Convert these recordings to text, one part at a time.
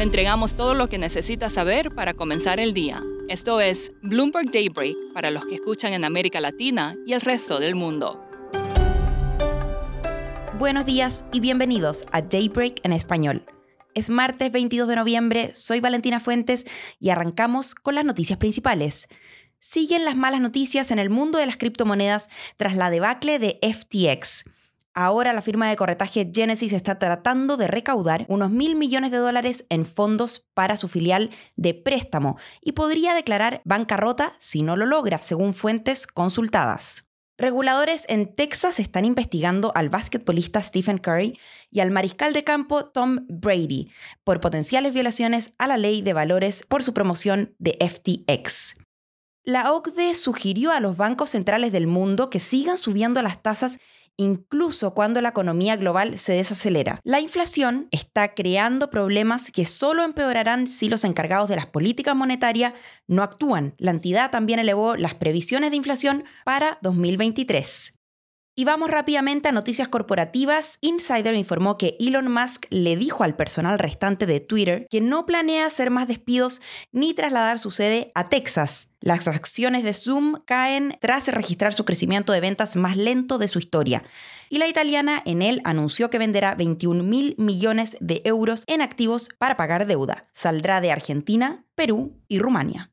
Le entregamos todo lo que necesita saber para comenzar el día. Esto es Bloomberg Daybreak para los que escuchan en América Latina y el resto del mundo. Buenos días y bienvenidos a Daybreak en español. Es martes 22 de noviembre, soy Valentina Fuentes y arrancamos con las noticias principales. Siguen las malas noticias en el mundo de las criptomonedas tras la debacle de FTX. Ahora la firma de corretaje Genesis está tratando de recaudar unos mil millones de dólares en fondos para su filial de préstamo y podría declarar bancarrota si no lo logra, según fuentes consultadas. Reguladores en Texas están investigando al basquetbolista Stephen Curry y al mariscal de campo Tom Brady por potenciales violaciones a la ley de valores por su promoción de FTX. La OCDE sugirió a los bancos centrales del mundo que sigan subiendo las tasas incluso cuando la economía global se desacelera. La inflación está creando problemas que solo empeorarán si los encargados de las políticas monetarias no actúan. La entidad también elevó las previsiones de inflación para 2023. Y vamos rápidamente a noticias corporativas. Insider informó que Elon Musk le dijo al personal restante de Twitter que no planea hacer más despidos ni trasladar su sede a Texas. Las acciones de Zoom caen tras registrar su crecimiento de ventas más lento de su historia. Y la italiana en él anunció que venderá 21 mil millones de euros en activos para pagar deuda. Saldrá de Argentina, Perú y Rumania.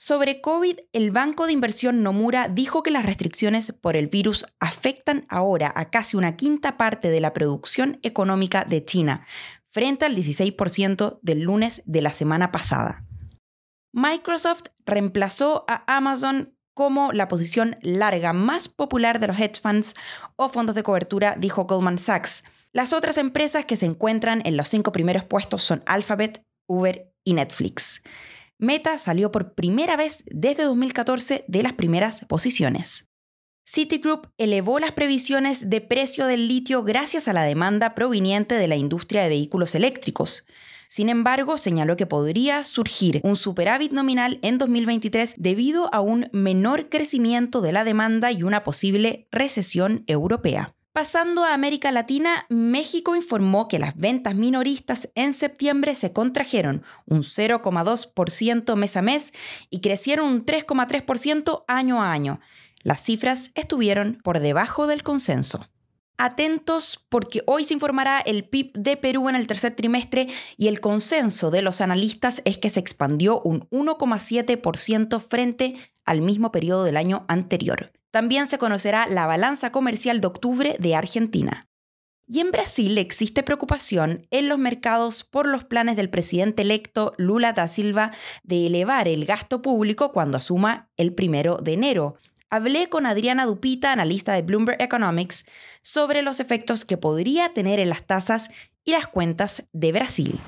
Sobre COVID, el banco de inversión Nomura dijo que las restricciones por el virus afectan ahora a casi una quinta parte de la producción económica de China, frente al 16% del lunes de la semana pasada. Microsoft reemplazó a Amazon como la posición larga más popular de los hedge funds o fondos de cobertura, dijo Goldman Sachs. Las otras empresas que se encuentran en los cinco primeros puestos son Alphabet, Uber y Netflix. Meta salió por primera vez desde 2014 de las primeras posiciones. Citigroup elevó las previsiones de precio del litio gracias a la demanda proveniente de la industria de vehículos eléctricos. Sin embargo, señaló que podría surgir un superávit nominal en 2023 debido a un menor crecimiento de la demanda y una posible recesión europea. Pasando a América Latina, México informó que las ventas minoristas en septiembre se contrajeron un 0,2% mes a mes y crecieron un 3,3% año a año. Las cifras estuvieron por debajo del consenso. Atentos porque hoy se informará el PIB de Perú en el tercer trimestre y el consenso de los analistas es que se expandió un 1,7% frente al mismo periodo del año anterior. También se conocerá la balanza comercial de octubre de Argentina. Y en Brasil existe preocupación en los mercados por los planes del presidente electo Lula da Silva de elevar el gasto público cuando asuma el primero de enero. Hablé con Adriana Dupita, analista de Bloomberg Economics, sobre los efectos que podría tener en las tasas y las cuentas de Brasil.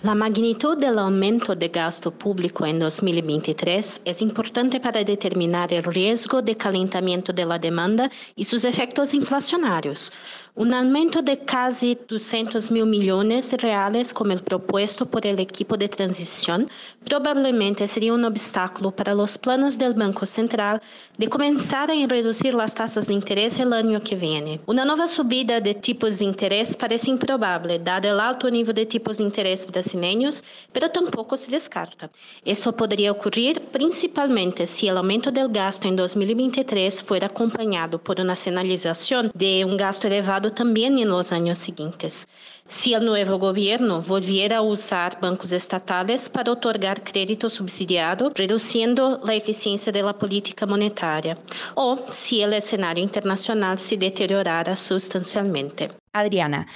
La magnitud del aumento de gasto público en 2023 es importante para determinar el riesgo de calentamiento de la demanda y sus efectos inflacionarios. Un aumento de casi 200 mil millones de reales, como el propuesto por el equipo de transición, probablemente sería un obstáculo para los planos del Banco Central de comenzar a reducir las tasas de interés el año que viene. Una nueva subida de tipos de interés parece improbable, dado el alto nivel de tipos de interés brasileños, pero tampoco se descarta. Esto podría ocurrir principalmente si el aumento del gasto en 2023 fuera acompañado por una señalización de un gasto elevado también en los años siguientes. Si el nuevo gobierno volviera a usar bancos estatales para otorgar crédito subsidiado, reduciendo la eficiencia de la política monetaria, o si el escenario internacional se deteriorara sustancialmente. Adriana,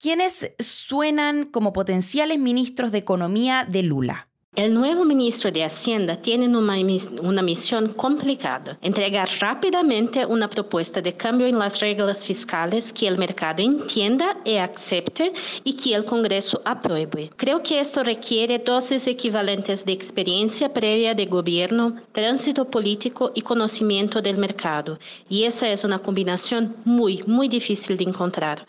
¿quiénes suenan como potenciales ministros de Economía de Lula? El nuevo ministro de Hacienda tiene una, misión complicada, entregar rápidamente una propuesta de cambio en las reglas fiscales que el mercado entienda y acepte y que el Congreso apruebe. Creo que esto requiere dosis equivalentes de experiencia previa de gobierno, tránsito político y conocimiento del mercado, y esa es una combinación muy, muy difícil de encontrar.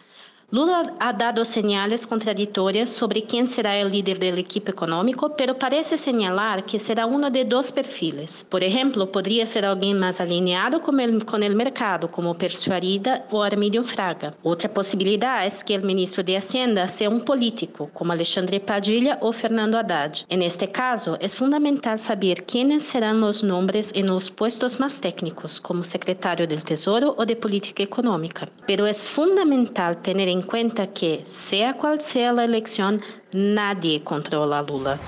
Lula ha dado señales contradictorias sobre quién será el líder del equipo económico, pero parece señalar que será uno de dos perfiles. Por ejemplo, podría ser alguien más alineado con el, con el mercado, como Persuarida o Armílio Fraga. Otra posibilidad es que el ministro de Hacienda sea un político, como Alexandre Padilla o Fernando Haddad. En este caso, es fundamental saber quiénes serán los nombres en los puestos más técnicos, como secretario del Tesoro o de Política Económica. Pero es fundamental tener en cuenta que, sea cual sea la elección, nadie controla a Lula.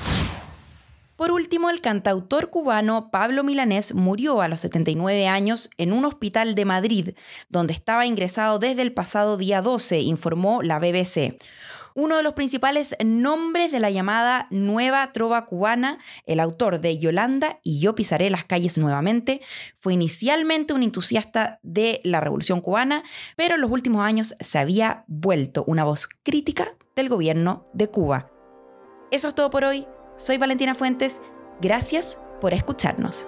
Por último, el cantautor cubano Pablo Milanés murió a los 79 años en un hospital de Madrid, donde estaba ingresado desde el pasado día 12, informó la BBC. Uno de los principales nombres de la llamada Nueva Trova Cubana, el autor de Yolanda y Yo pisaré las calles nuevamente, fue inicialmente un entusiasta de la Revolución Cubana, pero en los últimos años se había vuelto una voz crítica del gobierno de Cuba. Eso es todo por hoy. Soy Valentina Fuentes. Gracias por escucharnos.